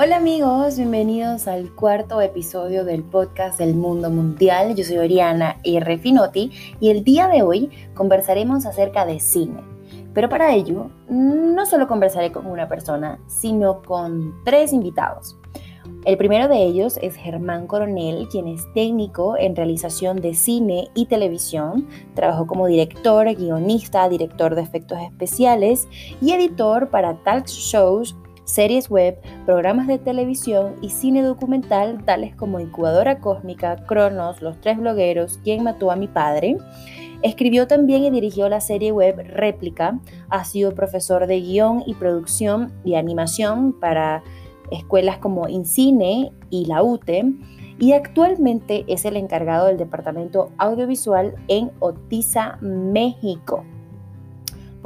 Hola amigos, bienvenidos al cuarto episodio del podcast del mundo mundial. Yo soy Oriana R. Finotti y el día de hoy conversaremos acerca de cine. Pero para ello, no solo conversaré con una persona, sino con tres invitados. El primero de ellos es Germán Coronel, quien es técnico en realización de cine y televisión. Trabajó como director, guionista, director de efectos especiales y editor para talk shows series web, programas de televisión y cine documental tales como Incubadora Cósmica, Cronos, Los Tres Blogueros, Quién Mató a mi Padre. Escribió también y dirigió la serie web Réplica. Ha sido profesor de guion y producción y animación para escuelas como INCINE y la UTE y actualmente es el encargado del departamento audiovisual en Otiza, México.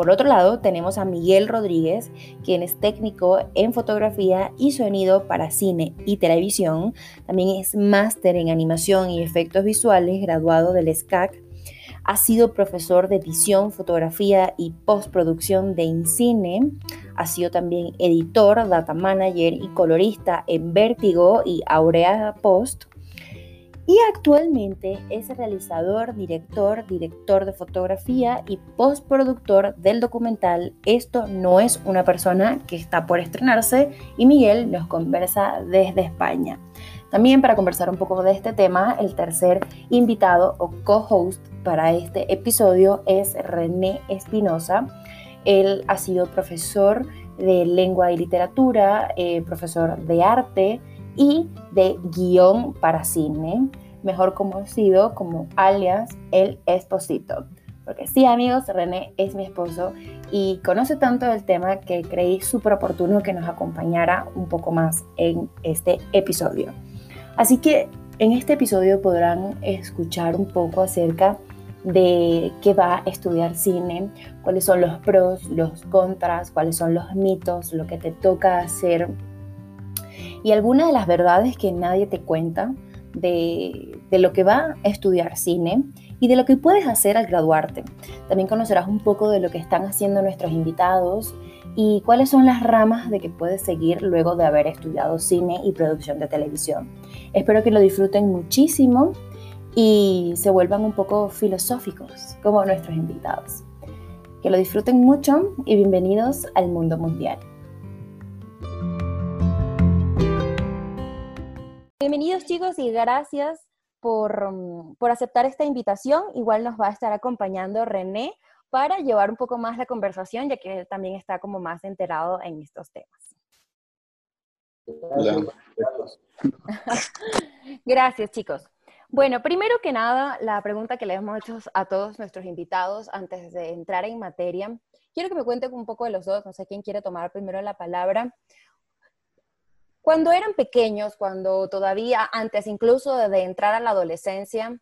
Por otro lado, tenemos a Miguel Rodríguez, quien es técnico en fotografía y sonido para cine y televisión. También es máster en animación y efectos visuales, graduado del SCAC. Ha sido profesor de edición, fotografía y postproducción de InCine. Ha sido también editor, data manager y colorista en Vértigo y Aurea Post y actualmente es realizador, director, director de fotografía y postproductor del documental Esto no es una persona que está por estrenarse y Miguel nos conversa desde España. También para conversar un poco de este tema, el tercer invitado o co-host para este episodio es René Espinosa. Él ha sido profesor de lengua y literatura, eh, profesor de arte, y de guion para cine, mejor conocido como alias El Esposito. Porque sí, amigos, René es mi esposo y conoce tanto del tema que creí súper oportuno que nos acompañara un poco más en este episodio. Así que en este episodio podrán escuchar un poco acerca de qué va a estudiar cine, cuáles son los pros, los contras, cuáles son los mitos, lo que te toca hacer y algunas de las verdades que nadie te cuenta de, lo que va a estudiar cine y de lo que puedes hacer al graduarte. También conocerás un poco de lo que están haciendo nuestros invitados y cuáles son las ramas de que puedes seguir luego de haber estudiado cine y producción de televisión. Espero que lo disfruten muchísimo y se vuelvan un poco filosóficos como nuestros invitados. Que lo disfruten mucho y bienvenidos al mundo mundial. Bienvenidos chicos y gracias mm, por, aceptar esta invitación. Igual nos va a estar acompañando René para llevar un poco más la conversación, ya que él también está como más enterado en estos temas. Gracias, chicos. Bueno, primero que nada, la pregunta que le hemos hecho a todos nuestros invitados antes de entrar en materia, quiero que me cuenten un poco de los dos, no sé quién quiere tomar primero la palabra. Cuando eran pequeños, cuando todavía antes incluso de entrar a la adolescencia,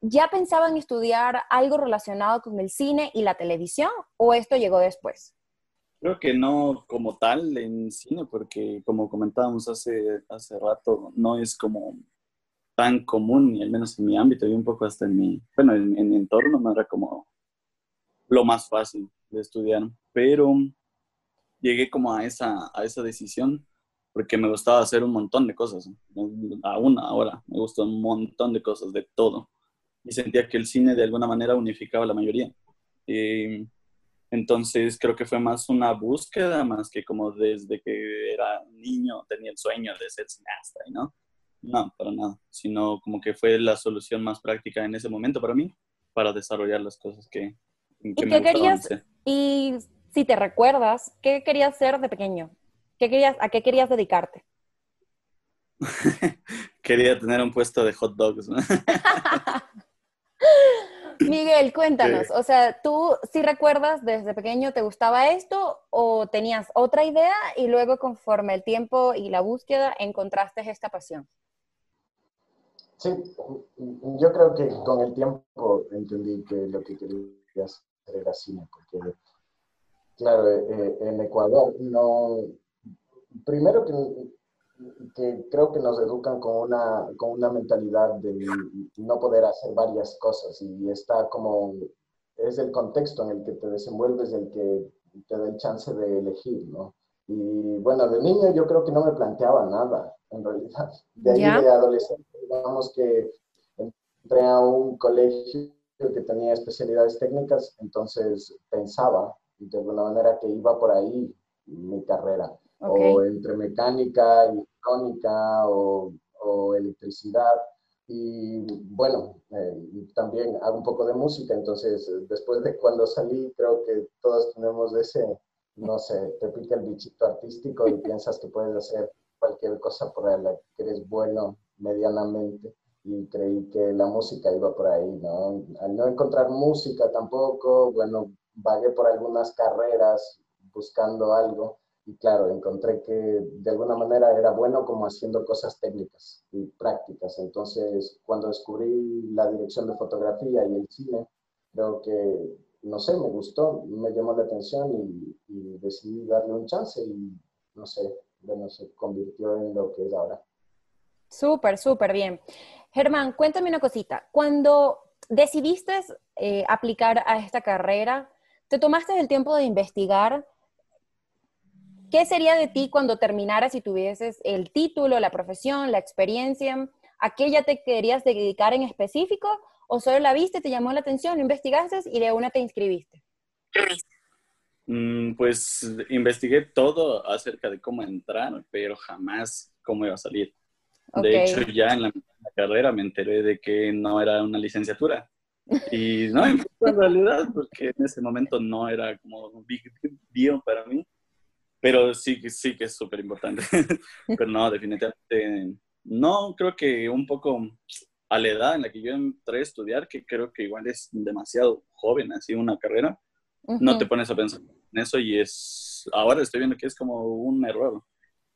¿ya pensaban estudiar algo relacionado con el cine y la televisión o esto llegó después? Creo que no como tal en cine, porque como comentábamos hace, hace rato, no es como tan común, y al menos en mi ámbito y un poco hasta en mi, bueno, en, mi entorno no era como lo más fácil de estudiar, pero llegué como a esa, a esa decisión porque me gustaba hacer un montón de cosas. Aún ahora me gustó un montón de cosas, de todo. Y sentía que el cine de alguna manera unificaba la mayoría. entonces creo que fue más una búsqueda, más que como desde que era niño tenía el sueño de ser cineasta, ¿no? No, para nada, sino como que fue la solución más práctica en ese momento para mí, para desarrollar las cosas que, que ¿Y qué querías? Y si te recuerdas, ¿qué querías hacer de pequeño? Querías, ¿A qué querías dedicarte? Quería tener un puesto de hot dogs. Miguel, cuéntanos, o sea, ¿tú sí recuerdas desde pequeño te gustaba esto o tenías otra idea y luego conforme el tiempo y la búsqueda encontraste esta pasión? Sí, yo creo que con el tiempo entendí que lo que quería hacer era cine, porque, claro, eh, en Ecuador no, primero que, creo que nos educan con una, con una mentalidad de no poder hacer varias cosas y está como, es el contexto en el que te desenvuelves el que te da el chance de elegir, ¿no? Y bueno, de niño yo creo que no me planteaba nada, en realidad. De ahí de adolescente, digamos que entré a un colegio que tenía especialidades técnicas, entonces pensaba de alguna manera que iba por ahí mi carrera, o entre mecánica, electrónica o, o electricidad. Y bueno, eh, también hago un poco de música, entonces después de cuando salí, creo que todos tenemos ese, no sé, te pica el bichito artístico y piensas que puedes hacer cualquier cosa por la que eres bueno medianamente. Y creí que la música iba por ahí, ¿no? Al no encontrar música tampoco, bueno, vagué por algunas carreras buscando algo y claro, encontré que de alguna manera era bueno como haciendo cosas técnicas y prácticas. Entonces, cuando descubrí la dirección de fotografía y el cine, creo que, no sé, me gustó, me llamó la atención y, decidí darle un chance y, no sé, bueno, se convirtió en lo que es ahora. Súper, súper bien. Germán, cuéntame una cosita. Cuando decidiste eh, aplicar a esta carrera, ¿te tomaste el tiempo de investigar ¿Qué sería de ti cuando terminaras y tuvieses el título, la profesión, la experiencia? ¿A qué ya te querías dedicar en específico? ¿O solo la viste, te llamó la atención, investigaste y de una te inscribiste? Mm, pues investigué todo acerca de cómo entrar, pero jamás cómo iba a salir. De hecho, ya en la, carrera me enteré de que no era una licenciatura. Y no en realidad, porque en ese momento no era como un big deal para mí. Pero sí, sí que es súper importante. Pero no, definitivamente no, creo que un poco a la edad en la que yo entré a estudiar, que creo que igual es demasiado joven, así una carrera, no te pones a pensar en eso y es, ahora estoy viendo que es como un error,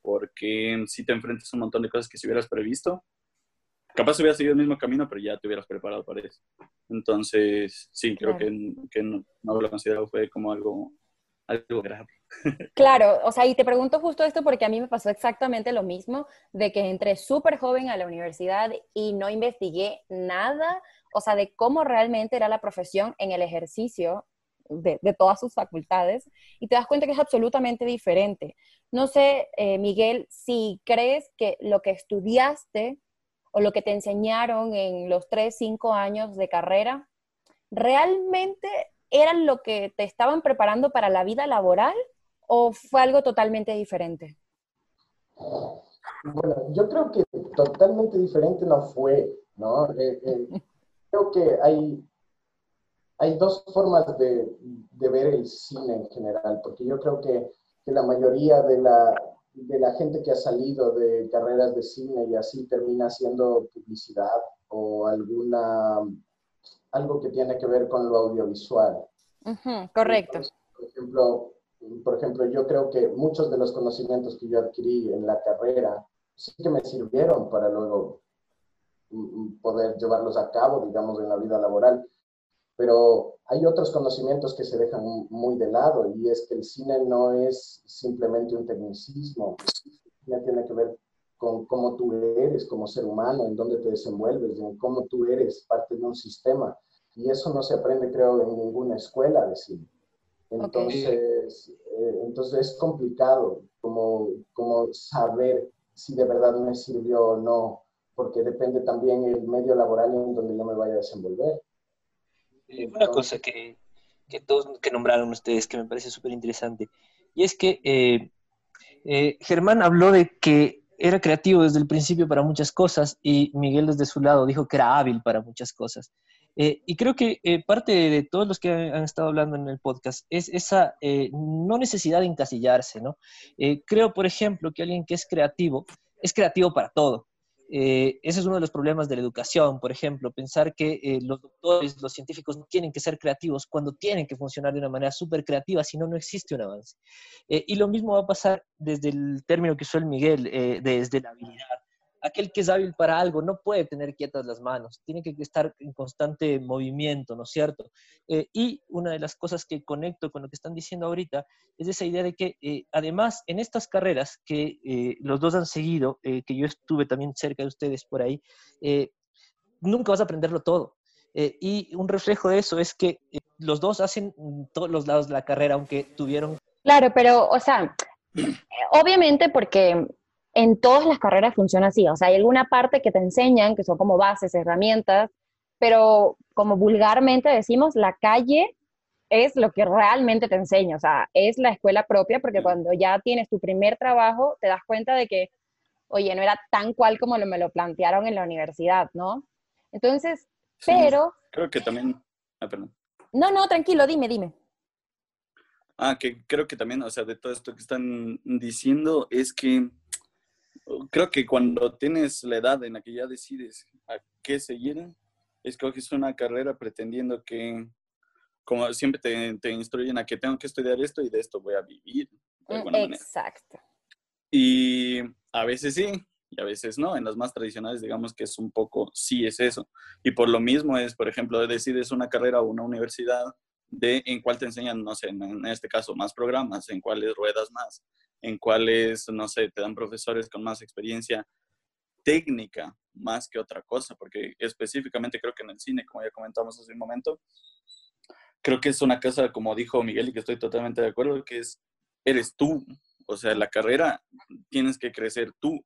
porque si te enfrentas a un montón de cosas que si hubieras previsto, capaz hubieras seguido el mismo camino, pero ya te hubieras preparado para eso. Entonces, sí, creo que, que no, no, lo considero fue como algo, algo grave. Claro, o sea, y te pregunto justo esto porque a mí me pasó exactamente lo mismo, de que entré súper joven a la universidad y no investigué nada, o sea, de cómo realmente era la profesión en el ejercicio de, todas sus facultades, y te das cuenta que es absolutamente diferente. No sé, eh, Miguel, si crees que lo que estudiaste o lo que te enseñaron en los tres, cinco años de carrera, realmente eran lo que te estaban preparando para la vida laboral o fue algo totalmente diferente? Bueno, yo creo que totalmente diferente no fue, ¿no? Eh, eh, creo que hay, hay dos formas de, de, ver el cine en general, porque yo creo que, que la mayoría de la, de la gente que ha salido de carreras de cine y así termina haciendo publicidad o alguna algo que tiene que ver con lo audiovisual. correcto. por ejemplo, por ejemplo, yo creo que muchos de los conocimientos que yo adquirí en la carrera sí que me sirvieron para luego mm, mm, poder llevarlos a cabo, digamos, en la vida laboral. Pero hay otros conocimientos que se dejan muy de lado y es que el cine no es simplemente un tecnicismo, el tiene que ver con cómo tú eres como ser humano, en dónde te desenvuelves, en cómo tú eres parte de un sistema. Y eso no se aprende, creo, en ninguna escuela de cine. Entonces, eh, entonces es complicado como, como saber si de verdad me sirvió o no, porque depende también el medio laboral en donde yo me vaya a desenvolver. Eh, una cosa que, que, todos que nombraron ustedes que me parece súper interesante, y es que eh, Germán habló de que era creativo desde el principio para muchas cosas y Miguel desde su lado dijo que era hábil para muchas cosas. Eh, y creo que eh, parte de todos los que han, estado hablando en el podcast es esa eh, no necesidad de encasillarse, ¿no? creo, por ejemplo, que alguien que es creativo es creativo para todo. ese es uno de los problemas de la educación, por ejemplo, pensar que los doctores, los científicos no tienen que ser creativos cuando tienen que funcionar de una manera súper creativa, si no, no existe un avance. y lo mismo va a pasar desde el término que usó el Miguel, desde la habilidad aquel que es hábil para algo no puede tener quietas las manos, tiene que estar en constante movimiento, ¿no es cierto? Eh, y una de las cosas que conecto con lo que están diciendo ahorita es esa idea de que eh, además en estas carreras que eh, los dos han seguido, que yo estuve también cerca de ustedes por ahí, nunca vas a aprenderlo todo. y un reflejo de eso es que los dos hacen todos los lados de la carrera, aunque tuvieron... Claro, pero, o sea, Obviamente porque en todas las carreras funciona así, o sea, hay alguna parte que te enseñan, que son como bases, herramientas, pero como vulgarmente decimos, la calle es lo que realmente te enseña, o sea, es la escuela propia, porque cuando ya tienes tu primer trabajo, te das cuenta de que, oye, no era tan cual como me lo plantearon en la universidad, ¿no? Entonces, pero... Creo que también... Ah, perdón. No, no, tranquilo, dime, dime. Ah, que creo que también, o sea, de todo esto que están diciendo, es que creo que cuando tienes la edad en la que ya decides a qué seguir, escoges una carrera pretendiendo que como siempre te, instruyen a que tengo que estudiar esto y de esto voy a vivir. Mm, exacto. Y a veces sí, y a veces no. En las más tradicionales, digamos que es un poco, sí es eso. Y por lo mismo es, por ejemplo, decides una carrera o una universidad de en cuál te enseñan, no sé, en este caso, más programas, en cuáles ruedas más, en cuáles, no sé, te dan profesores con más experiencia técnica más que otra cosa, porque específicamente creo que en el cine, como ya comentamos hace un momento, creo que es una casa, como dijo Miguel, y que estoy totalmente de acuerdo, que es, eres tú. O sea, la carrera tienes que crecer tú,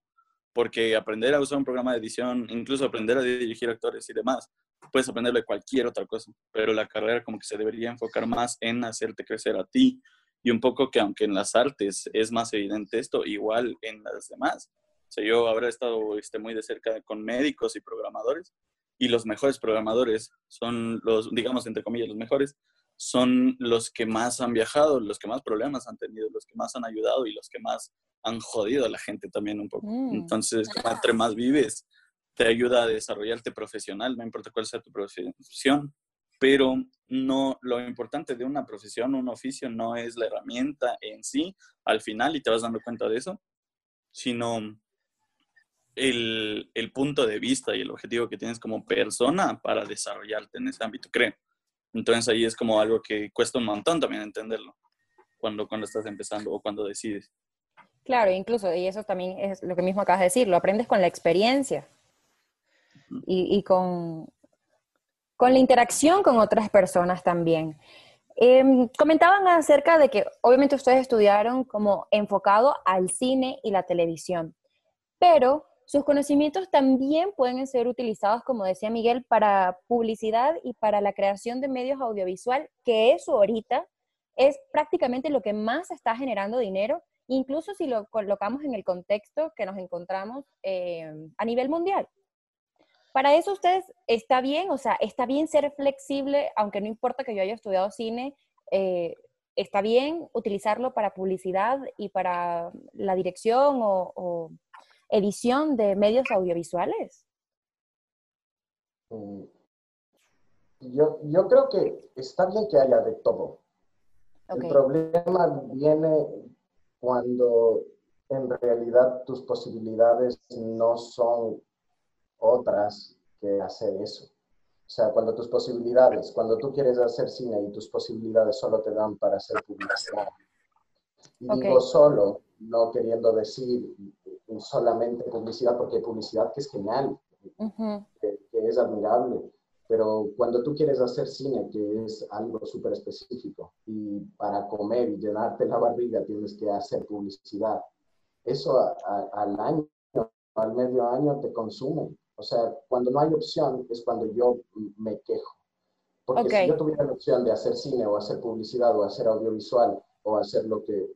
porque aprender a usar un programa de edición, incluso aprender a dirigir actores y demás, puedes aprender de cualquier otra cosa, pero la carrera como que se debería enfocar más en hacerte crecer a ti. Y un poco que aunque en las artes es más evidente esto, igual en las demás. O sea, yo habré estado este, muy de cerca con médicos y programadores y los mejores programadores son los, digamos, entre comillas, los mejores, son los que más han viajado, los que más problemas han tenido, los que más han ayudado y los que más han jodido a la gente también un poco. Mm. Entonces, entre más vives, te ayuda a desarrollarte profesional, no importa cuál sea tu profesión, pero no lo importante de una profesión, un oficio, no es la herramienta en sí al final y te vas dando cuenta de eso, sino el, el, punto de vista y el objetivo que tienes como persona para desarrollarte en ese ámbito, creo. Entonces ahí es como algo que cuesta un montón también entenderlo cuando, cuando estás empezando o cuando decides. Claro, incluso, y eso también es lo que mismo acabas de decir, lo aprendes con la experiencia y, con, con la interacción con otras personas también. Em, comentaban acerca de que obviamente ustedes estudiaron como enfocado al cine y la televisión, pero sus conocimientos también pueden ser utilizados, como decía Miguel, para publicidad y para la creación de medios audiovisual, que eso ahorita es prácticamente lo que más está generando dinero, incluso si lo colocamos en el contexto que nos encontramos eh, a nivel mundial. Para eso ustedes está bien, o sea, está bien ser flexible, aunque no importa que yo haya estudiado cine, eh, está bien utilizarlo para publicidad y para la dirección o edición de medios audiovisuales? Mm, yo, yo creo que está bien que haya de todo. El problema viene cuando en realidad tus posibilidades no son otras que hacer eso. O sea, cuando tus posibilidades, cuando tú quieres hacer cine y tus posibilidades solo te dan para hacer publicidad. Y digo solo, no queriendo decir solamente publicidad, porque hay publicidad que es genial, que, es admirable, pero cuando tú quieres hacer cine, que es algo súper específico, y para comer y llenarte la barriga tienes que hacer publicidad, eso al año, al medio año te consume. O sea, cuando no hay opción es cuando yo me quejo. Porque si yo tuviera la opción de hacer cine o hacer publicidad o hacer audiovisual o hacer lo que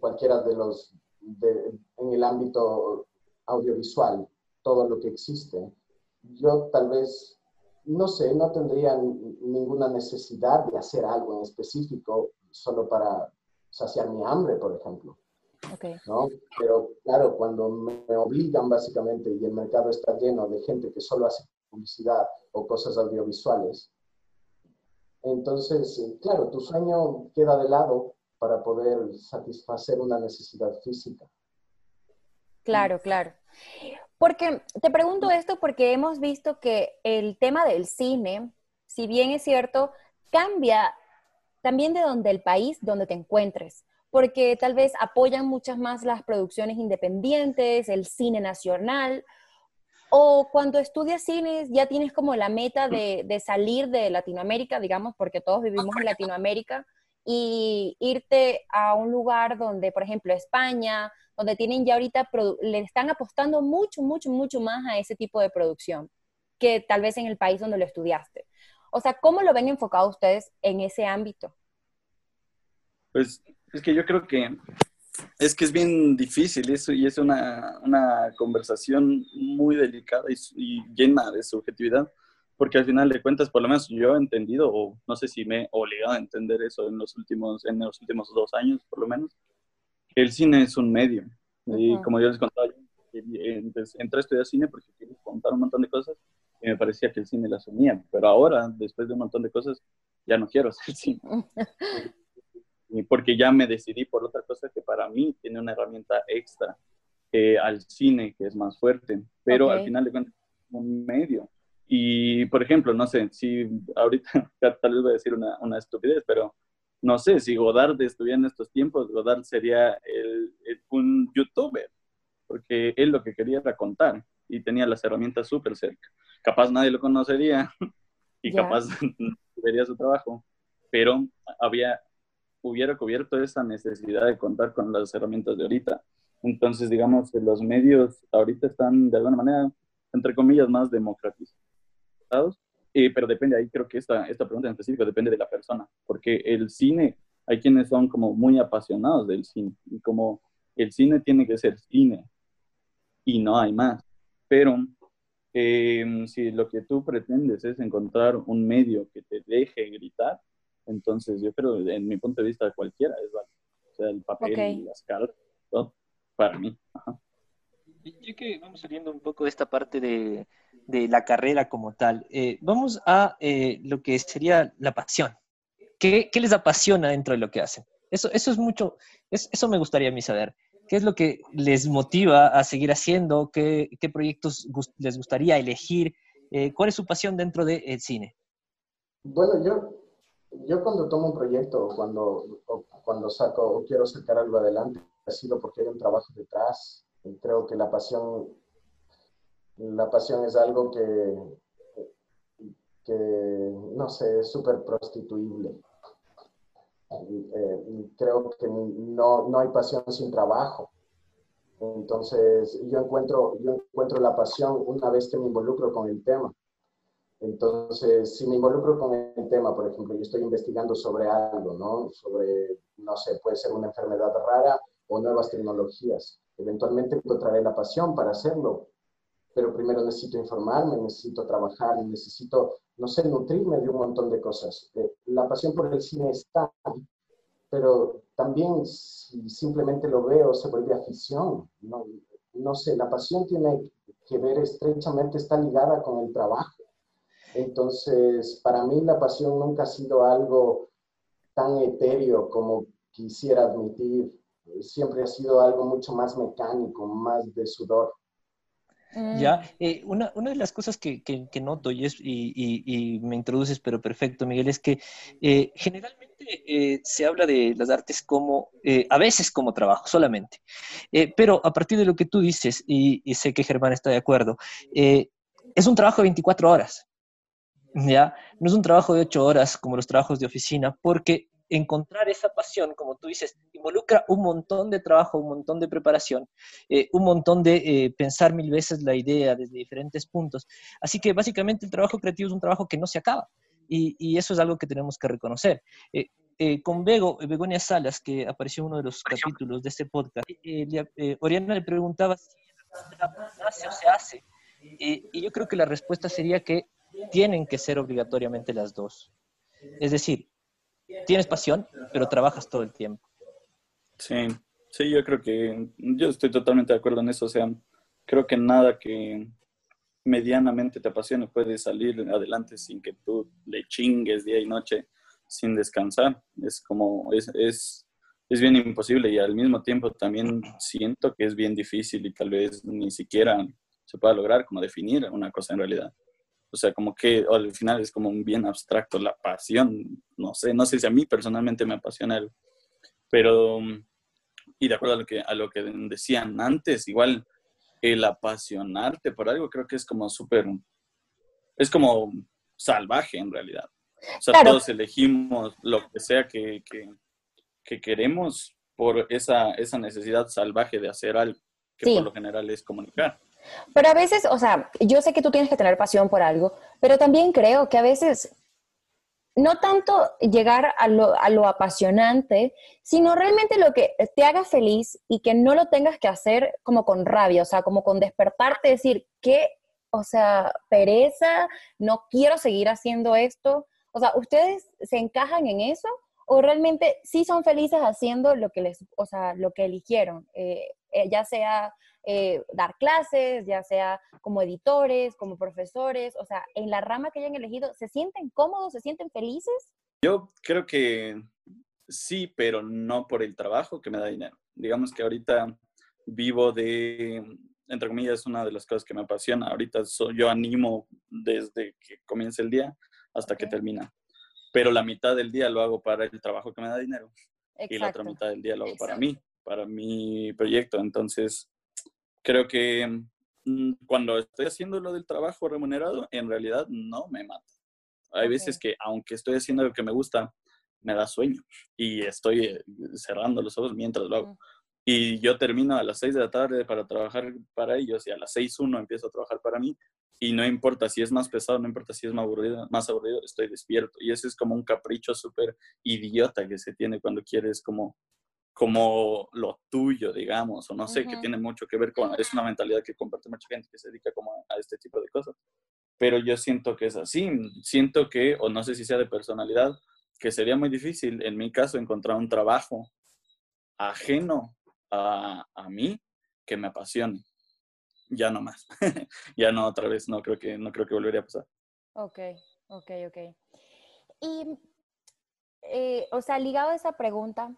cualquiera de los en el ámbito audiovisual, todo lo que existe, yo tal vez, no sé, no tendría ninguna necesidad de hacer algo en específico solo para saciar mi hambre, por ejemplo. ¿No? Pero claro, cuando me obligan básicamente y el mercado está lleno de gente que solo hace publicidad o cosas audiovisuales, entonces, claro, tu sueño queda de lado para poder satisfacer una necesidad física. Claro, claro. Porque te pregunto esto porque hemos visto que el tema del cine, si bien es cierto, cambia también de donde el país donde te encuentres, porque tal vez apoyan muchas más las producciones independientes, el cine nacional, o cuando estudias cine ya tienes como la meta de, de salir de Latinoamérica, digamos, porque todos vivimos en Latinoamérica, y irte a un lugar donde, por ejemplo, España, donde tienen ya ahorita, le están apostando mucho, mucho, mucho más a ese tipo de producción que tal vez en el país donde lo estudiaste. O sea, ¿cómo lo ven enfocado ustedes en ese ámbito? Pues es que yo creo que es que es bien difícil eso y es una, una conversación muy delicada y, llena de subjetividad, porque al final de cuentas, por lo menos yo he entendido, o no sé si me he obligado a entender eso en los últimos, en los últimos dos años, por lo menos, que el cine es un medio. Y como yo les contaba, entré a estudiar cine porque quería contar un montón de cosas y me parecía que el cine las unía, pero ahora, después de un montón de cosas, ya no quiero hacer cine. porque ya me decidí por otra cosa que para mí tiene una herramienta extra eh, al cine que es más fuerte, pero al final de cuentas un medio. Y, por ejemplo, no sé, si ahorita tal vez voy a decir una, una estupidez, pero no sé, si Godard estuviera en estos tiempos, Godard sería el, un youtuber, porque él lo que quería era contar y tenía las herramientas súper cerca. Capaz nadie lo conocería y capaz vería su trabajo, pero había hubiera cubierto esa necesidad de contar con las herramientas de ahorita. Entonces, digamos que los medios ahorita están de alguna manera, entre comillas, más democratizados, eh, pero depende, ahí creo que esta, esta pregunta en específico depende de la persona, porque el cine, hay quienes son como muy apasionados del cine, y como el cine tiene que ser cine, y no hay más. Pero eh, si lo que tú pretendes es encontrar un medio que te deje gritar, entonces, yo creo, en mi punto de vista, cualquiera es válido. O sea, el papel, las cartas, todo, para mí. Ajá. Ya que vamos saliendo un poco de esta parte de, de la carrera como tal, eh, vamos a eh, lo que sería la pasión. ¿Qué, ¿Qué, les apasiona dentro de lo que hacen? Eso, eso es mucho, eso me gustaría a mí saber. ¿Qué es lo que les motiva a seguir haciendo? ¿Qué, qué proyectos les gustaría elegir? Eh, ¿Cuál es su pasión dentro del cine? Bueno, yo yo cuando tomo un proyecto o cuando, cuando saco o quiero sacar algo adelante, ha sido porque hay un trabajo detrás. Creo que la pasión, la pasión es algo que, que no sé, es súper prostituible. Eh, creo que no, no hay pasión sin trabajo. Entonces, yo encuentro, yo encuentro la pasión una vez que me involucro con el tema. Entonces, si me involucro con el tema, por ejemplo, yo estoy investigando sobre algo, ¿no? Sobre, no sé, puede ser una enfermedad rara o nuevas tecnologías. Eventualmente encontraré la pasión para hacerlo, pero primero necesito informarme, necesito trabajar, necesito, no sé, nutrirme de un montón de cosas. Eh, la pasión por el cine está, pero también si simplemente lo veo se vuelve afición. No, no sé, la pasión tiene que ver estrechamente, está ligada con el trabajo. Entonces, para mí la pasión nunca ha sido algo tan etéreo como quisiera admitir. Siempre ha sido algo mucho más mecánico, más de sudor. Mm. Ya, eh, una, una, de las cosas que, que, noto y, es, y, y, me introduces, pero perfecto, Miguel, es que eh, generalmente eh, se habla de las artes como, a veces como trabajo solamente, pero a partir de lo que tú dices, y, sé que Germán está de acuerdo, es un trabajo de 24 horas. ¿Ya? No es un trabajo de ocho horas como los trabajos de oficina, porque encontrar esa pasión, como tú dices, involucra un montón de trabajo, un montón de preparación, eh, un montón de eh, pensar mil veces la idea desde diferentes puntos. Así que básicamente el trabajo creativo es un trabajo que no se acaba y, eso es algo que tenemos que reconocer. Eh, con Bego, Begonia Salas, que apareció en uno de los capítulos de este podcast, Oriana le preguntaba si nace o se hace. y yo creo que la respuesta sería que tienen que ser obligatoriamente las dos. Es decir, tienes pasión, pero trabajas todo el tiempo. Sí, sí, yo creo que yo estoy totalmente de acuerdo en eso. O sea, creo que nada que medianamente te apasione puede salir adelante sin que tú le chingues día y noche sin descansar. Es como, es, es, es bien imposible y al mismo tiempo también siento que es bien difícil y tal vez ni siquiera se pueda lograr como definir una cosa en realidad. O sea, como que al final es como un bien abstracto la pasión. No sé, no sé si a mí personalmente me apasiona el, pero, y de acuerdo a lo que, a lo que decían antes, igual el apasionarte por algo creo que es como súper, es como salvaje en realidad. O sea, todos elegimos lo que sea que, que, queremos por esa, esa necesidad salvaje de hacer algo, que por lo general es comunicar. Pero a veces, o sea, yo sé que tú tienes que tener pasión por algo, pero también creo que a veces no tanto llegar a lo, a lo, apasionante, sino realmente lo que te haga feliz y que no lo tengas que hacer como con rabia, o sea, como con despertarte, decir, ¿qué? O sea, pereza, no quiero seguir haciendo esto. O sea, ¿ustedes se encajan en eso? ¿O realmente sí son felices haciendo lo que les, o sea, lo que eligieron? Eh, eh, ya sea eh, dar clases, ya sea como editores, como profesores, o sea, en la rama que hayan elegido, ¿se sienten cómodos, se sienten felices? Yo creo que sí, pero no por el trabajo que me da dinero. Digamos que ahorita vivo de, entre comillas, es una de las cosas que me apasiona. Ahorita yo animo desde que comienza el día hasta que termina. Pero la mitad del día lo hago para el trabajo que me da dinero. Y la otra mitad del día lo hago para mí, para mi proyecto. Entonces, creo que mm, cuando estoy haciendo lo del trabajo remunerado, en realidad no me mata. Hay veces que aunque estoy haciendo lo que me gusta, me da sueño y estoy eh, cerrando los ojos mientras lo hago. Y yo termino a las 6 de la tarde para trabajar para ellos y a las 6.1 empiezo a trabajar para mí y no importa si es más pesado, no importa si es más aburrido, más aburrido, estoy despierto. Y ese es como un capricho súper idiota que se tiene cuando quieres como como lo tuyo, digamos, o no sé, que tiene mucho que ver con, es una mentalidad que comparte mucha gente que se dedica como a, este tipo de cosas. Pero yo siento que es así, siento que, o no sé si sea de personalidad, que sería muy difícil, en mi caso, encontrar un trabajo ajeno a, mí que me apasione. Ya no más, ya no otra vez, no creo que, no creo que volvería a pasar. Ok, ok, ok. Y, eh, o sea, ligado a esa pregunta,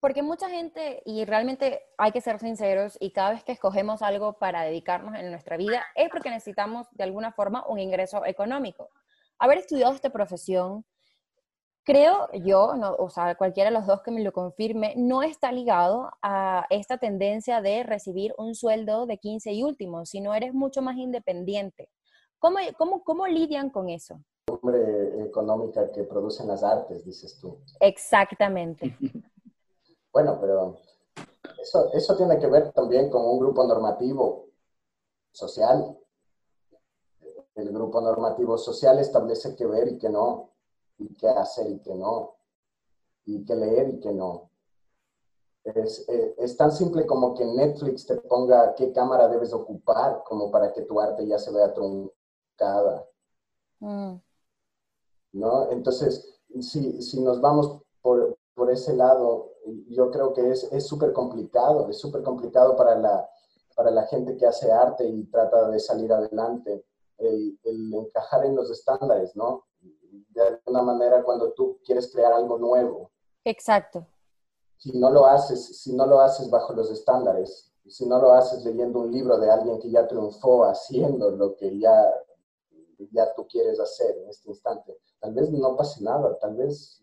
porque mucha gente, y realmente hay que ser sinceros, y cada vez que escogemos algo para dedicarnos en nuestra vida, es porque necesitamos de alguna forma un ingreso económico. Haber estudiado esta profesión, creo yo, o sea, cualquiera de los dos que me lo confirme, no está ligado a esta tendencia de recibir un sueldo de 15 y último, sino eres mucho más independiente. ¿Cómo, cómo, cómo lidian con eso? Hombre económica que producen las artes, dices tú. Exactamente. Bueno, pero eso, eso tiene que ver también con un grupo normativo social. El grupo normativo social establece qué ver y qué no, y qué hacer y qué no, y qué leer y qué no. Es, eh, es, tan simple como que Netflix te ponga qué cámara debes ocupar como para que tu arte ya se vea truncada. Mm. ¿No? Entonces, si, si nos vamos por, por ese lado, yo creo que es súper complicado, es súper complicado para la, para la gente que hace arte y trata de salir adelante, el, el, encajar en los estándares, ¿no? De alguna manera cuando tú quieres crear algo nuevo. Exacto. Si no lo haces, si no lo haces bajo los estándares, si no lo haces leyendo un libro de alguien que ya triunfó haciendo lo que ya, ya tú quieres hacer en este instante, tal vez no pase nada, tal vez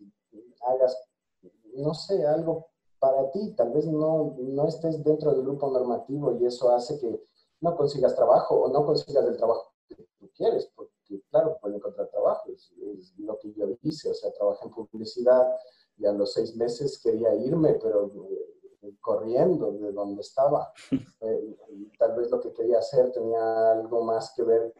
hagas no sé, algo para ti, tal vez no, no estés dentro del grupo normativo y eso hace que no consigas trabajo o no consigas el trabajo que tú quieres, porque claro, puedes encontrar trabajo, es, lo que yo hice, o sea, trabajé en publicidad y a los seis meses quería irme, pero eh, corriendo de donde estaba. Eh, tal vez lo que quería hacer tenía algo más que ver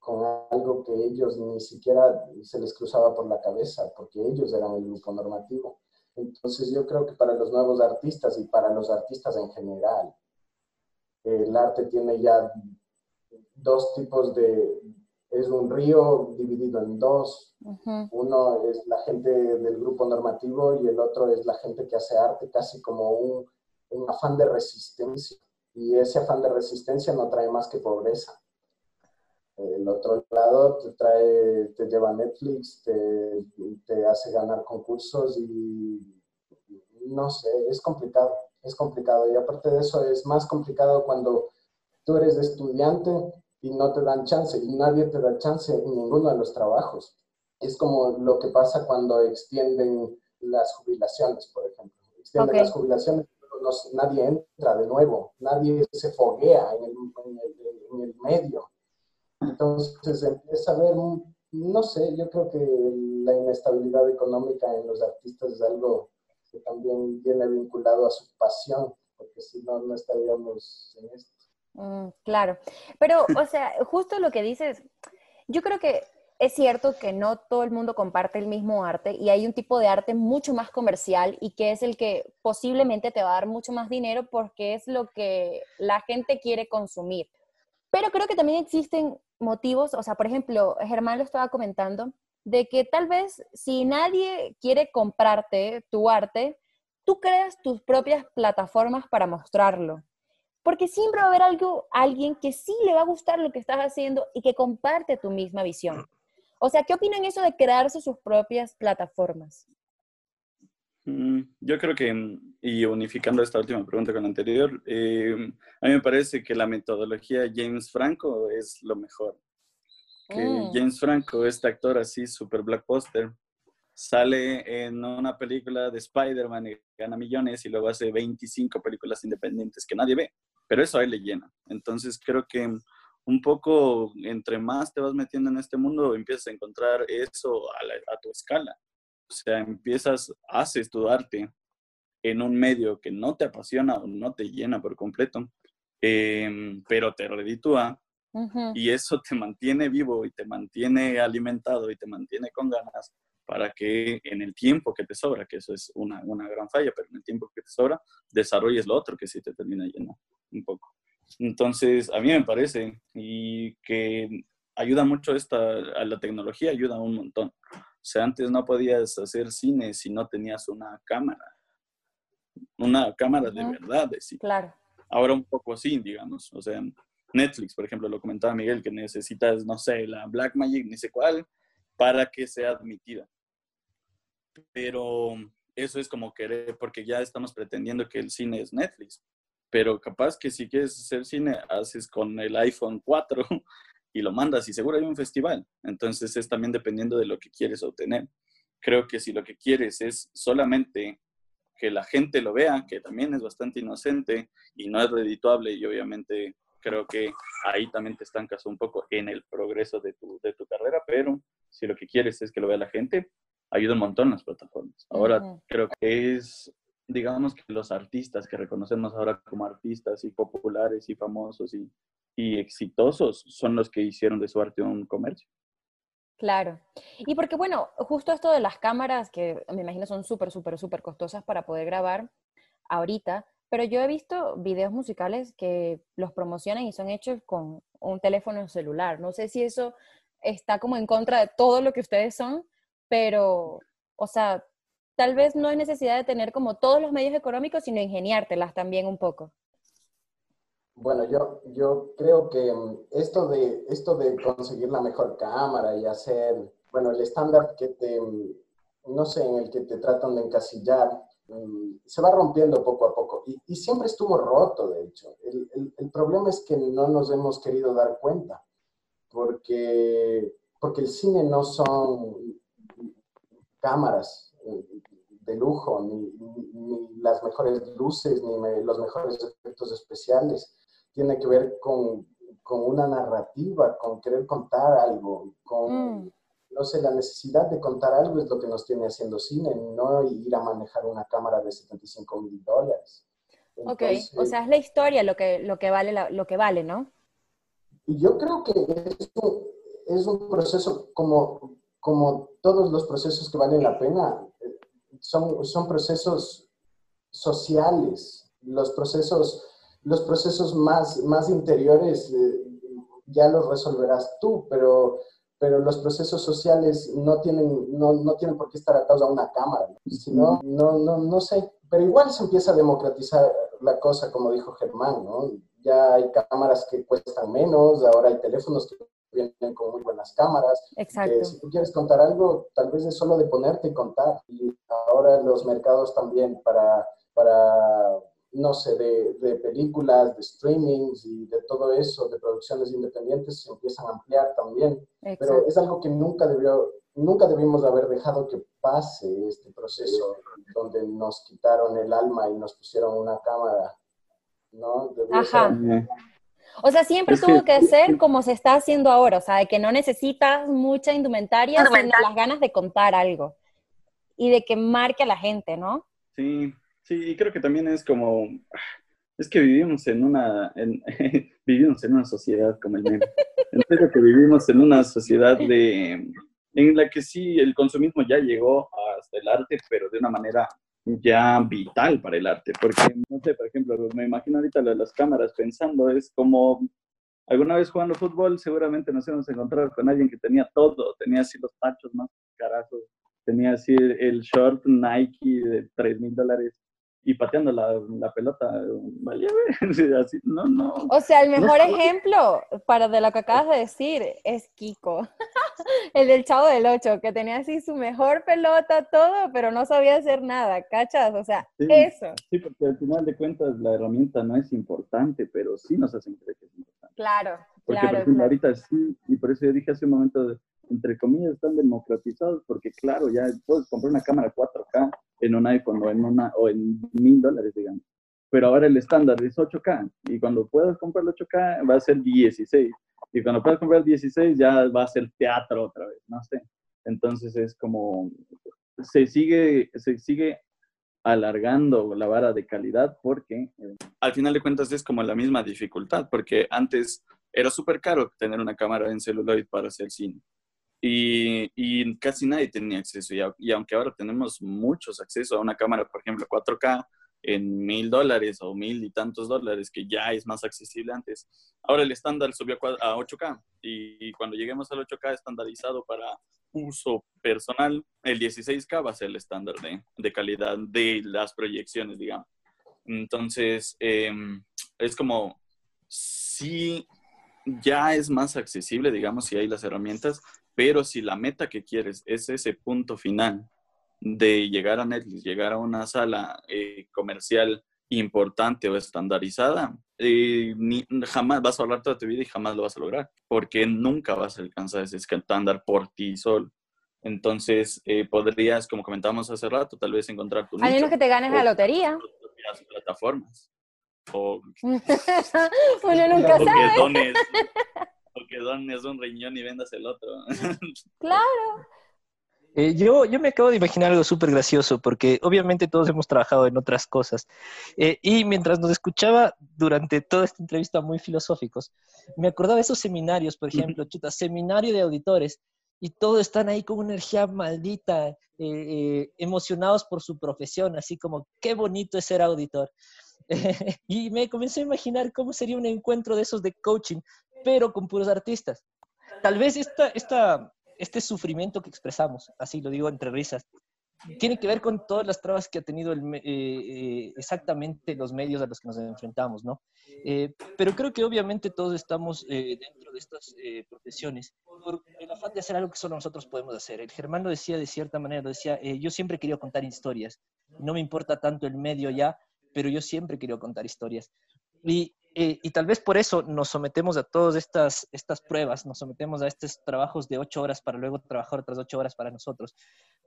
con algo que ellos ni siquiera se les cruzaba por la cabeza, porque ellos eran el grupo normativo. Entonces yo creo que para los nuevos artistas y para los artistas en general, el arte tiene ya dos tipos de, es un río dividido en dos. Uno es la gente del grupo normativo y el otro es la gente que hace arte casi como un, un afán de resistencia. Y ese afán de resistencia no trae más que pobreza. El otro lado te trae, te lleva a Netflix, te, te hace ganar concursos y no sé, es complicado, es complicado. Y aparte de eso, es más complicado cuando tú eres estudiante y no te dan chance y nadie te da chance en ninguno de los trabajos. Es como lo que pasa cuando extienden las jubilaciones, por ejemplo. Extienden las jubilaciones, pero nadie entra de nuevo, nadie se foguea en el, en el, en el medio entonces empieza a haber no sé, yo creo que la inestabilidad económica en los artistas es algo que también viene vinculado a su pasión, porque si no, no estaríamos en esto. Mm, claro, pero, o sea, justo lo que dices, yo creo que es cierto que no todo el mundo comparte el mismo arte y hay un tipo de arte mucho más comercial y que es el que posiblemente te va a dar mucho más dinero porque es lo que la gente quiere consumir. Pero creo que también existen motivos, o sea, por ejemplo, Germán lo estaba comentando, de que tal vez si nadie quiere comprarte tu arte, tú creas tus propias plataformas para mostrarlo. Porque siempre va a haber algo, alguien que sí le va a gustar lo que estás haciendo y que comparte tu misma visión. O sea, ¿qué opinan eso de crearse sus propias plataformas? Mm, yo creo que, y unificando esta última pregunta con la anterior, eh, a mí me parece que la metodología James Franco es lo mejor. Que mm. James Franco, este actor así, super blackbuster, sale en una película de Spider-Man y gana millones y luego hace 25 películas independientes que nadie ve, pero eso a él le llena. Entonces creo que un poco entre más te vas metiendo en este mundo, empiezas a encontrar eso a, tu escala. O sea, empiezas, haces tu arte en un medio que no te apasiona o no te llena por completo, em, pero te reditúa y eso te mantiene vivo y te mantiene alimentado y te mantiene con ganas para que en el tiempo que te sobra, que eso es una, una gran falla, pero en el tiempo que te sobra, desarrolles lo otro que sí te termina llenando un poco. Entonces, a mí me parece y que ayuda mucho esta, a la tecnología, ayuda un montón. O sea, antes no podías hacer cine si no tenías una cámara, una cámara de verdad. sí. Claro. Ahora un poco así, digamos. O sea, Netflix, por ejemplo, lo comentaba Miguel, que necesitas, no sé, la Black Magic, ni sé cuál, para que sea admitida. Pero eso es como querer, porque ya estamos pretendiendo que el cine es Netflix pero capaz que si quieres hacer cine, haces con el iPhone 4 y lo mandas y seguro hay un festival. Entonces es también dependiendo de lo que quieres obtener. Creo que si lo que quieres es solamente que la gente lo vea, que también es bastante inocente y no es redituable y obviamente creo que ahí también te estancas un poco en el progreso de tu, de tu carrera, pero si lo que quieres es que lo vea la gente, ayuda un montón las plataformas. Ahora creo que es digamos que los artistas que reconocemos ahora como artistas y populares y famosos y, y exitosos son los que hicieron de su arte un comercio. Claro. Y porque, bueno, justo esto de las cámaras, que me imagino son súper, súper, súper costosas para poder grabar ahorita, pero yo he visto videos musicales que los promocionan y son hechos con un teléfono celular. No sé si eso está como en contra de todo lo que ustedes son, pero, o sea, tal vez no hay necesidad de tener como todos los medios económicos, sino ingeniártelas también un poco. Bueno, yo, yo creo que mm, esto de, esto de conseguir la mejor cámara y hacer, bueno, el estándar que te, mm, no sé, en el que te tratan de encasillar, mm, se va rompiendo poco a poco. Y, y siempre estuvo roto, de hecho. El, el, el, problema es que no nos hemos querido dar cuenta, porque, porque el cine no son cámaras, de lujo, ni, las mejores luces, ni los mejores efectos especiales. Tiene que ver con, con una narrativa, con querer contar algo, con, mm. no sé, la necesidad de contar algo es lo que nos tiene haciendo cine, no ir a manejar una cámara de 75 mil dólares. ok, o sea, es la historia lo que, lo que, vale, lo que vale, ¿no? Y yo creo que es un, es un proceso como, como todos los procesos que valen la pena, son, son procesos sociales. Los procesos, los procesos más, más interiores eh, ya los resolverás tú, pero, pero los procesos sociales no tienen, no, no tienen por qué estar atados a una cámara. sino no, no, no sé. Pero igual se empieza a democratizar la cosa, como dijo Germán, ¿no? Ya hay cámaras que cuestan menos, ahora hay teléfonos que vienen con muy buenas cámaras. Exacto. si tú quieres contar algo, tal vez es solo de ponerte y contar. Y ahora los mercados también para, para no sé, de, de, películas, de streamings y de todo eso, de producciones independientes, se empiezan a ampliar también. Pero es algo que nunca debió, nunca debimos haber dejado que pase este proceso donde nos quitaron el alma y nos pusieron una cámara, ¿no? Ajá. O sea, siempre tuvo que, ser como se está haciendo ahora, o sea, de que no necesitas mucha indumentaria, sino las ganas de contar algo y de que marque a la gente, ¿no? Sí, sí, y creo que también es como, es que vivimos en una, vivimos en una sociedad como el meme. En serio que vivimos en una sociedad de, en la que sí, el consumismo ya llegó hasta el arte, pero de una manera ya vital para el arte, porque, no sé, por ejemplo, me imagino ahorita las cámaras pensando, es como alguna vez jugando fútbol, seguramente nos hemos encontrado con alguien que tenía todo, tenía así los tachos más carazos, tenía así el short Nike de 3 mil dólares y pateando la, la pelota, valía así, no, no. O sea, el mejor ejemplo para de lo que acabas de decir es Kiko, el del Chavo del Ocho, que tenía así su mejor pelota, todo, pero no sabía hacer nada, ¿cachas? O sea, eso. Sí, porque al final de cuentas la herramienta no es importante, pero sí nos hacen creer que es importante. Claro, porque, claro. Por ejemplo, ahorita sí, y por eso yo dije hace un momento, entre comillas, están democratizados, porque claro, ya puedes comprar una cámara 4K en un iPhone o en, una, o en mil dólares, digamos. Pero ahora el estándar es 8K y cuando puedas comprar el 8K va a ser 16. Y cuando puedas comprar el 16 ya va a ser teatro otra vez, no sé. Entonces es como, se sigue, se sigue alargando la vara de calidad porque eh, al final de cuentas es como la misma dificultad, porque antes era súper caro tener una cámara en celuloid para hacer cine. Y, casi nadie tenía acceso. Y, aunque ahora tenemos muchos acceso a una cámara, por ejemplo, 4K en mil dólares o mil y tantos dólares, que ya es más accesible antes, ahora el estándar subió a 8K. Y, cuando lleguemos al 8K estandarizado para uso personal, el 16K va a ser el estándar de, de calidad de las proyecciones, digamos. Entonces, eh, es como, sí, ya es más accesible, digamos, si hay las herramientas, pero si la meta que quieres es ese punto final de llegar a Netflix, llegar a una sala eh, comercial importante o estandarizada, eh, ni, jamás vas a hablar toda tu vida y jamás lo vas a lograr, porque nunca vas a alcanzar ese estándar por ti solo. Entonces, eh, podrías, como comentábamos hace rato, tal vez encontrar tu A menos que te ganes la lotería. plataformas. O, Uno nunca o sabe. Que dones, o que dones un riñón y vendas el otro. Claro. Eh, yo, yo me acabo de imaginar algo súper gracioso, porque obviamente todos hemos trabajado en otras cosas. Eh, y mientras nos escuchaba durante toda esta entrevista muy filosóficos, me acordaba de esos seminarios, por ejemplo, chuta, seminario de auditores, y todos están ahí con una energía maldita, eh, eh, emocionados por su profesión, así como, qué bonito es ser auditor. y me comencé a imaginar cómo sería un encuentro de esos de coaching, pero con puros artistas. Tal vez esta, esta, este sufrimiento que expresamos, así lo digo entre risas, tiene que ver con todas las trabas que ha tenido el, eh, eh, exactamente los medios a los que nos enfrentamos, ¿no? Eh, pero creo que obviamente todos estamos eh, dentro de estas eh, profesiones por el afán de hacer algo que solo nosotros podemos hacer. El Germán lo decía de cierta manera, lo decía, eh, yo siempre querido contar historias, no me importa tanto el medio ya, pero yo siempre querido contar historias. Y eh, y tal vez por eso nos sometemos a todas estas, estas pruebas, nos sometemos a estos trabajos de ocho horas para luego trabajar otras ocho horas para nosotros,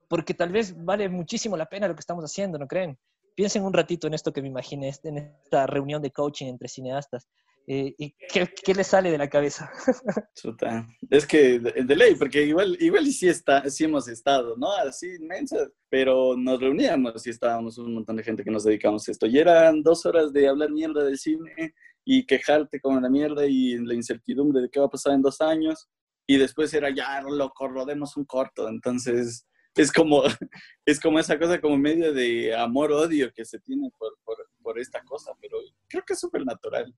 porque tal vez vale muchísimo la pena lo que estamos haciendo, ¿no creen? Piensen un ratito en esto que me imaginé, en esta reunión de coaching entre cineastas. Eh, ¿Y qué, qué les sale de la cabeza? Chuta. Es que de, de, ley, porque igual, igual sí, está, sí hemos estado, ¿no? Así inmensas, pero nos reuníamos y estábamos un montón de gente que nos dedicamos a esto. Y eran dos horas de hablar mierda del cine y quejarte con la mierda y la incertidumbre de qué va a pasar en dos años. Y después era ya, loco, rodemos un corto. Entonces, es como, es como esa cosa como medio de amor-odio que se tiene por, por, por esta cosa, pero creo que es súper natural.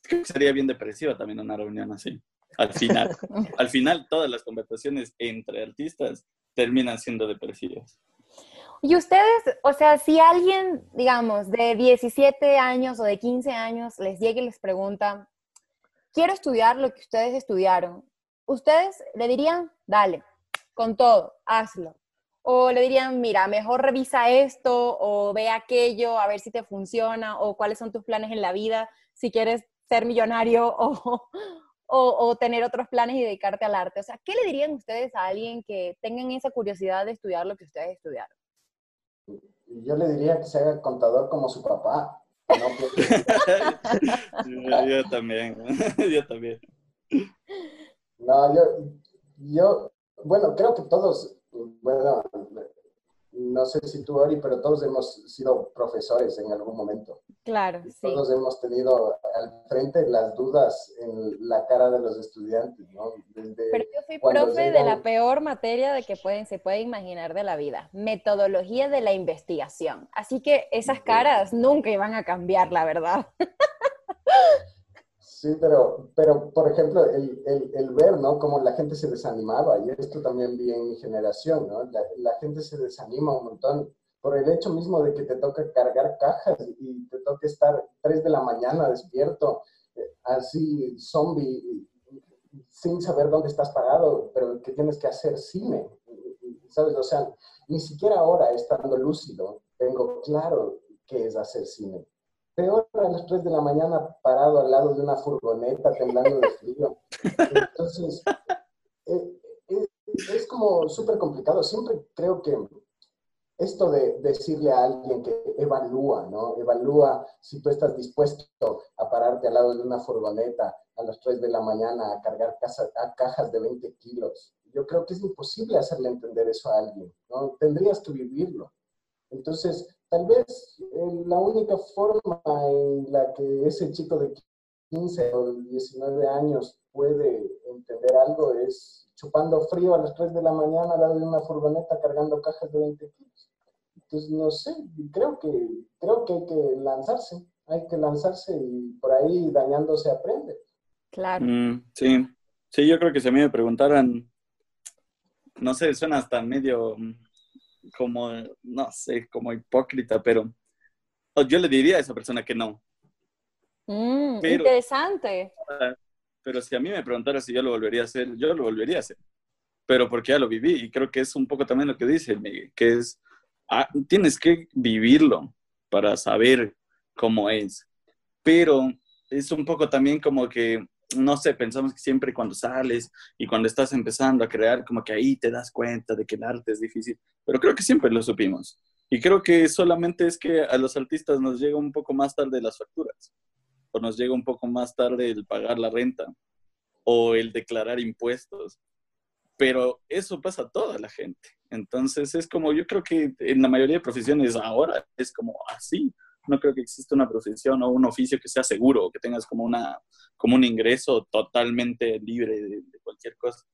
Creo que sería bien depresiva también una reunión así. Al final, al final todas las conversaciones entre artistas terminan siendo depresivas. Y ustedes, o sea, si alguien, digamos, de 17 años o de 15 años les llega y les pregunta, quiero estudiar lo que ustedes estudiaron, ¿ustedes le dirían, dale, con todo, hazlo? O le dirían, mira, mejor revisa esto o ve aquello, a ver si te funciona o cuáles son tus planes en la vida, si quieres ser millonario o, o, tener otros planes y dedicarte al arte. O sea, ¿qué le dirían ustedes a alguien que tengan esa curiosidad de estudiar lo que ustedes estudiaron? Yo le diría que se haga contador como su papá, yo, también, yo también. No, yo, yo, bueno, creo que todos, bueno, no sé si tú, Ori, pero todos hemos sido profesores en algún momento. Claro, sí. Todos hemos tenido al frente las dudas en la cara de los estudiantes, ¿no? pero yo fui profe de la peor materia de que pueden, se puede imaginar de la vida, metodología de la investigación. Así que esas caras nunca iban a cambiar, la verdad. Sí, pero, pero por ejemplo, el, el, el, ver, ¿no? Cómo la gente se desanimaba, y esto también vi en mi generación, ¿no? La, la, gente se desanima un montón por el hecho mismo de que te toca cargar cajas y te toca estar 3 de la mañana despierto, eh, así zombie, sin saber dónde estás parado, pero que tienes que hacer cine, ¿sabes? O sea, ni siquiera ahora, estando lúcido, tengo claro qué es hacer cine peor a las 3 de la mañana parado al lado de una furgoneta temblando de frío. Entonces, eh, eh, es como súper complicado. Siempre creo que esto de decirle a alguien que evalúa, ¿no? Evalúa si tú estás dispuesto a pararte al lado de una furgoneta a las 3 de la mañana a cargar a cajas de 20 kilos. Yo creo que es imposible hacerle entender eso a alguien, ¿no? Tendrías que vivirlo. Entonces, tal vez eh, la única forma en la que ese chico de 15 o 19 años puede entender algo es chupando frío a las 3 de la mañana al lado de una furgoneta cargando cajas de 20 kilos. Entonces, no sé, creo que, creo que hay que lanzarse, hay que lanzarse y por ahí dañándose aprende. Claro. Mm, sí, sí, yo creo que si a mí me preguntaran, no sé, suena hasta medio como, no sé, como hipócrita, pero yo le diría a esa persona que no. Mm, interesante. Pero si a mí me preguntara si yo lo volvería a hacer, yo lo volvería a hacer. Pero porque ya lo viví y creo que es un poco también lo que dice Miguel, que es, ah, tienes que vivirlo para saber cómo es. Pero es un poco también como que no sé, pensamos que siempre cuando sales y cuando estás empezando a crear, como que ahí te das cuenta de que el arte es difícil, pero creo que siempre lo supimos. Y creo que solamente es que a los artistas nos llega un poco más tarde las facturas, o nos llega un poco más tarde el pagar la renta, o el declarar impuestos. Pero eso pasa a toda la gente. Entonces es como, yo creo que en la mayoría de profesiones ahora es como así no creo que exista una profesión o un oficio que sea seguro, que tengas como, una, como un ingreso totalmente libre de, cualquier cosa.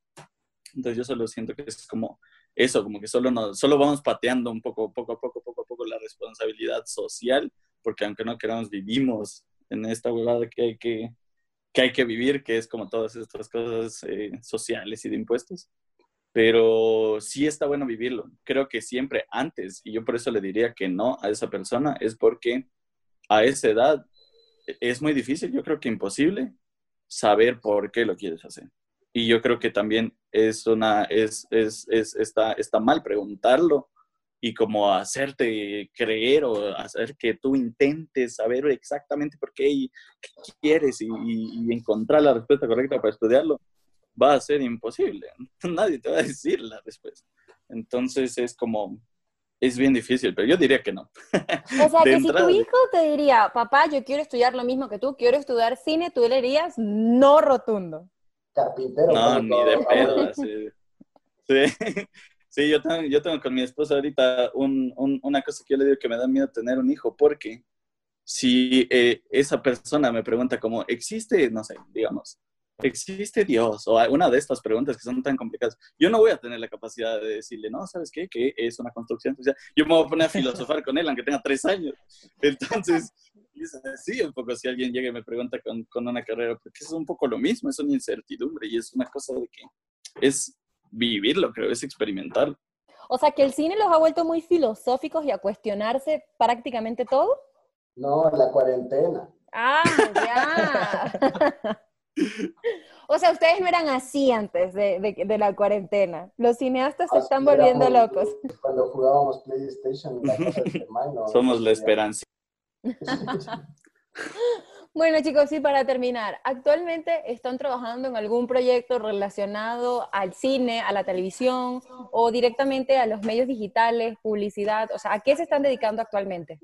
Entonces yo solo siento que es como eso, como que solo, nos, solo vamos pateando un poco, poco a poco, poco a poco la responsabilidad social, porque aunque no queramos, vivimos en esta huevada que hay que, que, hay que vivir, que es como todas estas cosas eh, sociales y de impuestos pero sí está bueno vivirlo. Creo que siempre antes, y yo por eso le diría que no a esa persona, es porque a esa edad es muy difícil, yo creo que imposible, saber por qué lo quieres hacer. Y yo creo que también es una, es, es, es está, está mal preguntarlo y como hacerte creer o hacer que tú intentes saber exactamente por qué y qué quieres y, y encontrar la respuesta correcta para estudiarlo va a ser imposible. Nadie te va a decir la respuesta. Entonces es como, es bien difícil, pero yo diría que no. O sea, que si tu hijo te diría, papá, yo quiero estudiar lo mismo que tú, quiero estudiar cine, tú le dirías no rotundo. Carpintero. No, ni de pedo. Sí. sí, yo, tengo, yo tengo con mi esposa ahorita un, un, una cosa que yo le digo que me da miedo tener un hijo, porque si eh, esa persona me pregunta como, ¿existe, no sé, digamos, ¿existe Dios? O una de estas preguntas que son tan complicadas. Yo no voy a tener la capacidad de decirle, no, ¿sabes qué? Que es una construcción social. Yo me voy a poner a filosofar con él, aunque tenga tres años. Entonces, sí, un poco si alguien llega y me pregunta con, con, una carrera, porque es un poco lo mismo, es una incertidumbre y es una cosa de que es vivirlo, creo, es experimentar. O sea, que el cine los ha vuelto muy filosóficos y a cuestionarse prácticamente todo. No, la cuarentena. Ah, ya. O sea, ustedes no eran así antes de, de, la cuarentena. Los cineastas se están volviendo locos. Cuando jugábamos PlayStation, somos la esperanza. Bueno, chicos, y para terminar, ¿actualmente están trabajando en algún proyecto relacionado al cine, a la televisión o directamente a los medios digitales, publicidad? O sea, ¿a qué se están dedicando actualmente?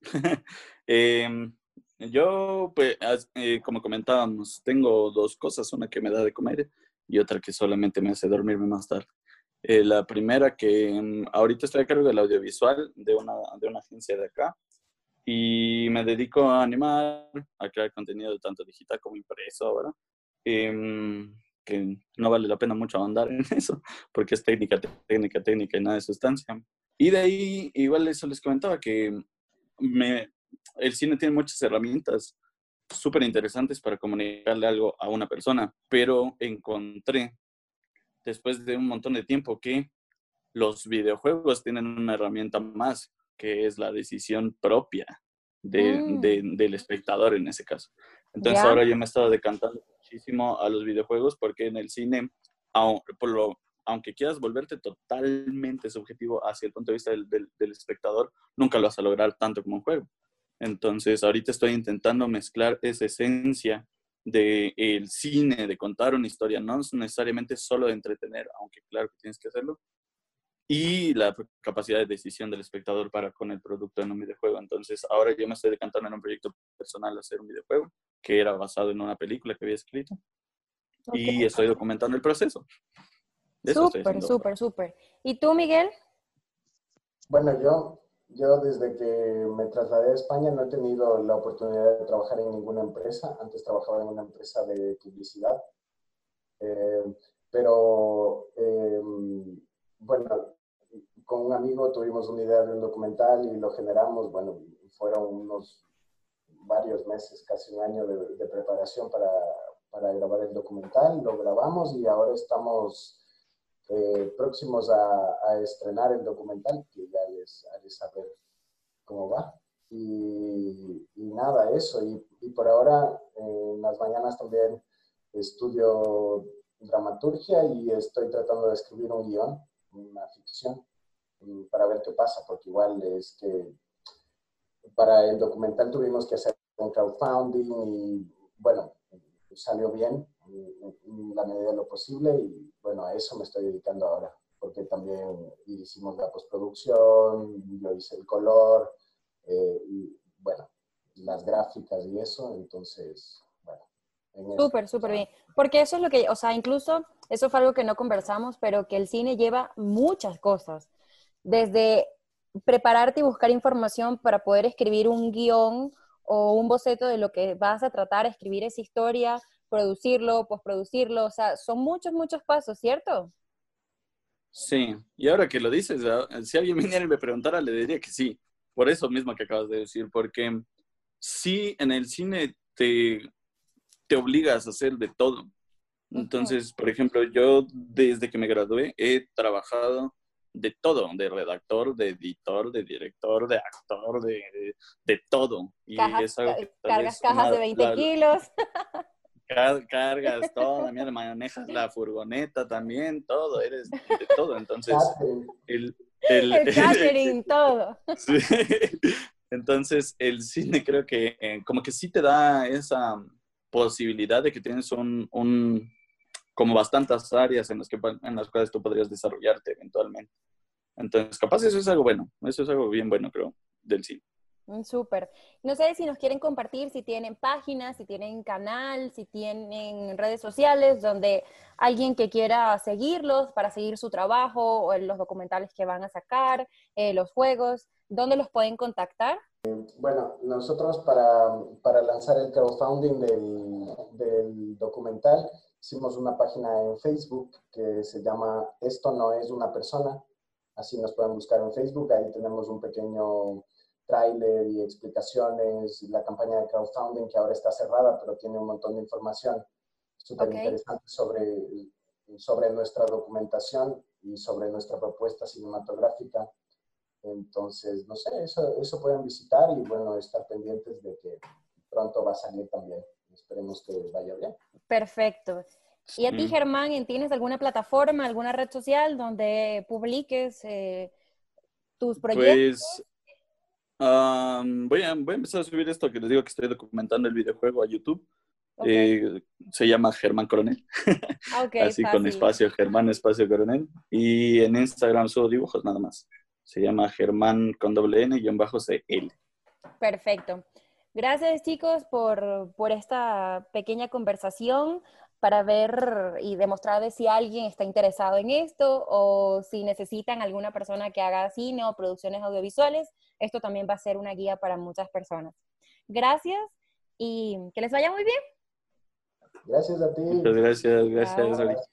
Em, yo, pues, eh, como comentábamos, tengo dos cosas, una que me da de comer y otra que solamente me hace dormirme más tarde. Eh, la primera que em, ahorita estoy a cargo del audiovisual de una, de una agencia de acá y me dedico a animar, a crear contenido tanto digital como impreso ahora, em, que no vale la pena mucho ahondar en eso, porque es técnica, técnica, técnica y nada de sustancia. Y de ahí, igual eso les comentaba, que me, el cine tiene muchas herramientas súper interesantes para comunicarle algo a una persona, pero encontré después de un montón de tiempo que los videojuegos tienen una herramienta más, que es la decisión propia mm. del espectador en ese caso. Entonces ahora yo me he estado decantando muchísimo a los videojuegos porque en el cine, por lo, aunque quieras volverte totalmente subjetivo hacia el punto de vista del, del, espectador, nunca lo vas a lograr tanto como un juego. Entonces, ahorita estoy intentando mezclar esa esencia del el cine, de contar una historia, no necesariamente solo de entretener, aunque claro que tienes que hacerlo, y la capacidad de decisión del espectador para con el producto en un videojuego. Entonces, ahora yo me estoy decantando en un proyecto personal a hacer un videojuego que era basado en una película que había escrito y estoy documentando el proceso. Súper, súper, súper. ¿Y tú, Miguel? Bueno, yo, yo desde que me trasladé a España no he tenido la oportunidad de trabajar en ninguna empresa. Antes trabajaba en una empresa de publicidad. Eh, pero, em, bueno, con un amigo tuvimos una idea de un documental y lo generamos. Bueno, fueron unos varios meses, casi un año de, de preparación para, para grabar el documental. Lo grabamos y ahora estamos eh, próximos a, estrenar el documental, que ya les haré saber cómo va. Y, nada, eso. Y, por ahora, en las mañanas también estudio dramaturgia y estoy tratando de escribir un guion, una ficción, para ver qué pasa, porque igual es que para el documental tuvimos que hacer un crowdfunding y bueno, salió bien en la medida de lo posible y bueno, a eso me estoy dedicando ahora, porque también hicimos la postproducción, yo hice el color, eh, bueno, las gráficas y eso, entonces, bueno. Súper, súper bien. Porque eso es lo que, o sea, incluso eso fue algo que no conversamos, pero que el cine lleva muchas cosas. Desde prepararte y buscar información para poder escribir un guion o un boceto de lo que vas a tratar, escribir esa historia, producirlo, postproducirlo, o sea, son muchos, muchos pasos, ¿cierto? Sí, y ahora que lo dices, si alguien viniera y me preguntara, le diría que sí, por eso mismo que acabas de decir, porque sí, en el cine te, te obligas a hacer de todo. Entonces, por ejemplo, yo desde que me gradué he trabajado de todo, de redactor, de editor, de director, de actor, de, de, todo. Y es algo que cargas cajas de 20 kilos. cargas todo, también manejas la furgoneta también, todo, eres de todo. Entonces, el, el, el catering, todo. Entonces, el cine creo que eh, como que sí te da esa posibilidad de que tienes un, un como bastantes áreas en las, que, en las cuales tú podrías desarrollarte eventualmente. Entonces, capaz eso es algo bueno, eso es algo bien bueno, creo, del cine. Mm, súper. No sé si nos quieren compartir, si tienen páginas, si tienen canal, si tienen redes sociales donde alguien que quiera seguirlos para seguir su trabajo o los documentales que van a sacar, eh, los juegos, ¿dónde los pueden contactar? Bueno, nosotros para, para lanzar el crowdfunding del, del documental hicimos una página en Facebook que se llama Esto no es una persona. Así nos pueden buscar en Facebook. Ahí tenemos un pequeño tráiler y explicaciones, la campaña de crowdfunding que ahora está cerrada, pero tiene un montón de información súper interesante sobre, sobre nuestra documentación y sobre nuestra propuesta cinematográfica. Entonces, no sé, eso, eso pueden visitar y bueno, estar pendientes de que pronto va a salir también. Esperemos que vaya bien. Perfecto. ¿Y a ti, Germán, tienes alguna plataforma, alguna red social donde publiques eh, tus proyectos? Pues voy, a, voy a empezar a subir esto que les digo que estoy documentando el videojuego a YouTube. Eh, se llama Germán Coronel. Ah, Así con espacio, Germán espacio Coronel. Y en Instagram subo dibujos nada más. Se llama Germán con doble N y en bajo CL. Perfecto. Gracias chicos por, por esta pequeña conversación para ver y demostrar si alguien está interesado en esto o si necesitan alguna persona que haga cine o producciones audiovisuales. Esto también va a ser una guía para muchas personas. Gracias y que les vaya muy bien. Gracias a ti. Muchas gracias, gracias.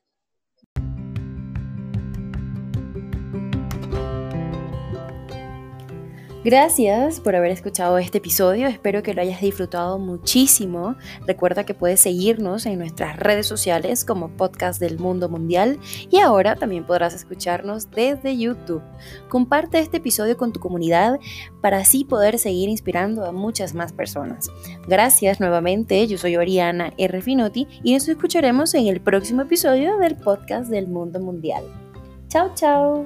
Gracias por haber escuchado este episodio, espero que lo hayas disfrutado muchísimo. Recuerda que puedes seguirnos en nuestras redes sociales como Podcast del Mundo Mundial y ahora también podrás escucharnos desde YouTube. Comparte este episodio con tu comunidad para así poder seguir inspirando a muchas más personas. Gracias nuevamente, yo soy Oriana R. Finotti y nos escucharemos en el próximo episodio del Podcast del Mundo Mundial. Chao, chao.